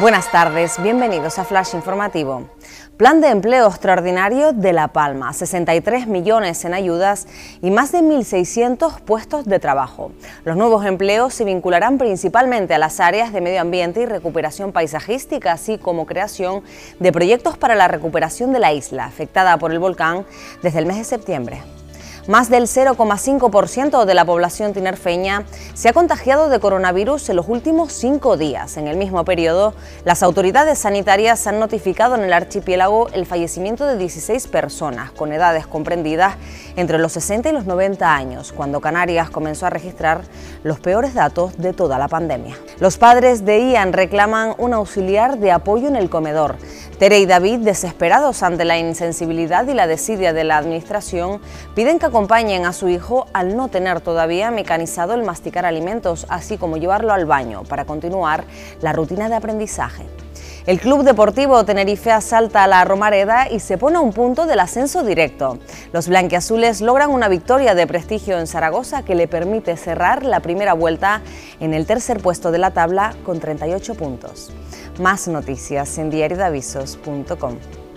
Buenas tardes, bienvenidos a Flash Informativo. Plan de empleo extraordinario de La Palma, 63 millones en ayudas y más de 1.600 puestos de trabajo. Los nuevos empleos se vincularán principalmente a las áreas de medio ambiente y recuperación paisajística, así como creación de proyectos para la recuperación de la isla afectada por el volcán desde el mes de septiembre. Más del 0,5% de la población tinerfeña se ha contagiado de coronavirus en los últimos cinco días. En el mismo periodo, las autoridades sanitarias han notificado en el archipiélago el fallecimiento de 16 personas con edades comprendidas entre los 60 y los 90 años, cuando Canarias comenzó a registrar los peores datos de toda la pandemia. Los padres de Ian reclaman un auxiliar de apoyo en el comedor. Tere y David, desesperados ante la insensibilidad y la desidia de la administración, piden que acompañen a su hijo al no tener todavía mecanizado el masticar alimentos, así como llevarlo al baño para continuar la rutina de aprendizaje. El Club Deportivo Tenerife asalta a la Romareda y se pone a un punto del ascenso directo. Los blanquiazules logran una victoria de prestigio en Zaragoza que le permite cerrar la primera vuelta en el tercer puesto de la tabla con 38 puntos. Más noticias en diariodavisos.com.